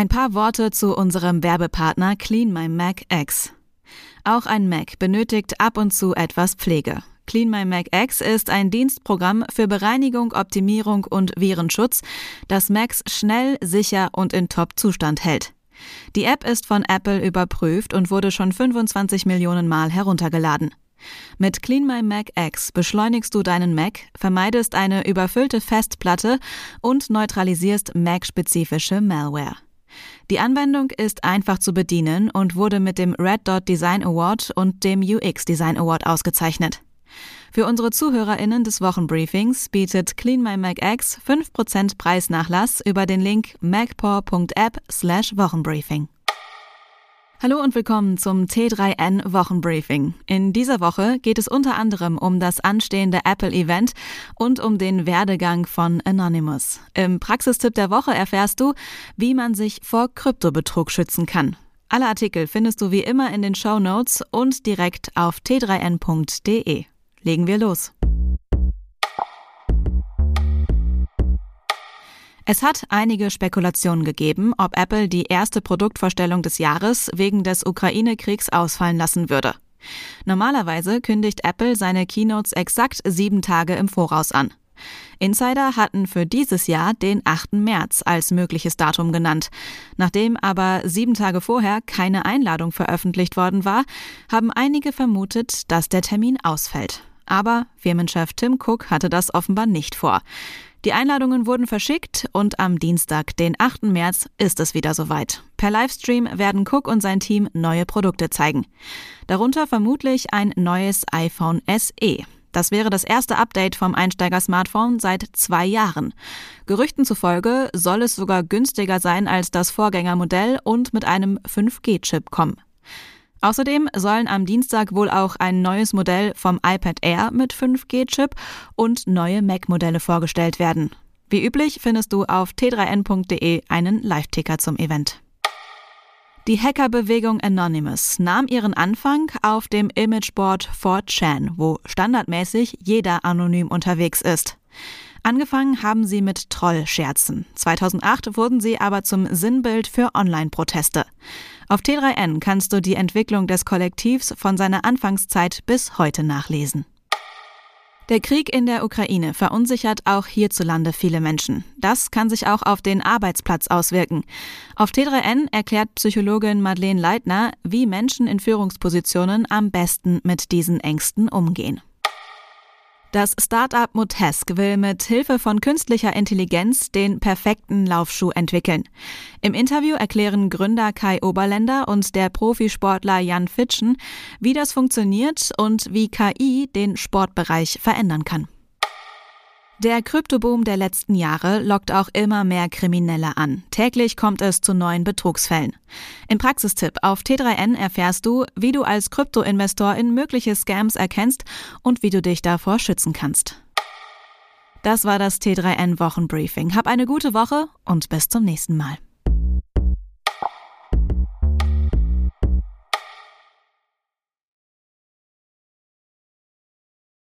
Ein paar Worte zu unserem Werbepartner Clean My Mac X. Auch ein Mac benötigt ab und zu etwas Pflege. Clean My Mac X ist ein Dienstprogramm für Bereinigung, Optimierung und Virenschutz, das Macs schnell, sicher und in Top-Zustand hält. Die App ist von Apple überprüft und wurde schon 25 Millionen Mal heruntergeladen. Mit Clean My Mac X beschleunigst du deinen Mac, vermeidest eine überfüllte Festplatte und neutralisierst Mac-spezifische Malware. Die Anwendung ist einfach zu bedienen und wurde mit dem Red Dot Design Award und dem UX Design Award ausgezeichnet. Für unsere ZuhörerInnen des Wochenbriefings bietet Clean My Mac X 5% Preisnachlass über den Link macpaw.app slash Wochenbriefing. Hallo und willkommen zum T3N Wochenbriefing. In dieser Woche geht es unter anderem um das anstehende Apple-Event und um den Werdegang von Anonymous. Im Praxistipp der Woche erfährst du, wie man sich vor Kryptobetrug schützen kann. Alle Artikel findest du wie immer in den Show Notes und direkt auf t3n.de. Legen wir los. Es hat einige Spekulationen gegeben, ob Apple die erste Produktvorstellung des Jahres wegen des Ukraine-Kriegs ausfallen lassen würde. Normalerweise kündigt Apple seine Keynotes exakt sieben Tage im Voraus an. Insider hatten für dieses Jahr den 8. März als mögliches Datum genannt. Nachdem aber sieben Tage vorher keine Einladung veröffentlicht worden war, haben einige vermutet, dass der Termin ausfällt. Aber Firmenchef Tim Cook hatte das offenbar nicht vor. Die Einladungen wurden verschickt und am Dienstag, den 8. März, ist es wieder soweit. Per Livestream werden Cook und sein Team neue Produkte zeigen. Darunter vermutlich ein neues iPhone SE. Das wäre das erste Update vom Einsteiger-Smartphone seit zwei Jahren. Gerüchten zufolge soll es sogar günstiger sein als das Vorgängermodell und mit einem 5G-Chip kommen. Außerdem sollen am Dienstag wohl auch ein neues Modell vom iPad Air mit 5G-Chip und neue Mac-Modelle vorgestellt werden. Wie üblich findest du auf t3n.de einen Live-Ticker zum Event. Die Hackerbewegung Anonymous nahm ihren Anfang auf dem Imageboard 4chan, wo standardmäßig jeder anonym unterwegs ist. Angefangen haben sie mit Trollscherzen. 2008 wurden sie aber zum Sinnbild für Online-Proteste. Auf T3N kannst du die Entwicklung des Kollektivs von seiner Anfangszeit bis heute nachlesen. Der Krieg in der Ukraine verunsichert auch hierzulande viele Menschen. Das kann sich auch auf den Arbeitsplatz auswirken. Auf T3N erklärt Psychologin Madeleine Leitner, wie Menschen in Führungspositionen am besten mit diesen Ängsten umgehen. Das Startup Motesk will mit Hilfe von künstlicher Intelligenz den perfekten Laufschuh entwickeln. Im Interview erklären Gründer Kai Oberländer und der Profisportler Jan Fitschen, wie das funktioniert und wie KI den Sportbereich verändern kann. Der Kryptoboom der letzten Jahre lockt auch immer mehr Kriminelle an. Täglich kommt es zu neuen Betrugsfällen. Im Praxistipp auf T3N erfährst du, wie du als Kryptoinvestor in mögliche Scams erkennst und wie du dich davor schützen kannst. Das war das T3N Wochenbriefing. Hab eine gute Woche und bis zum nächsten Mal.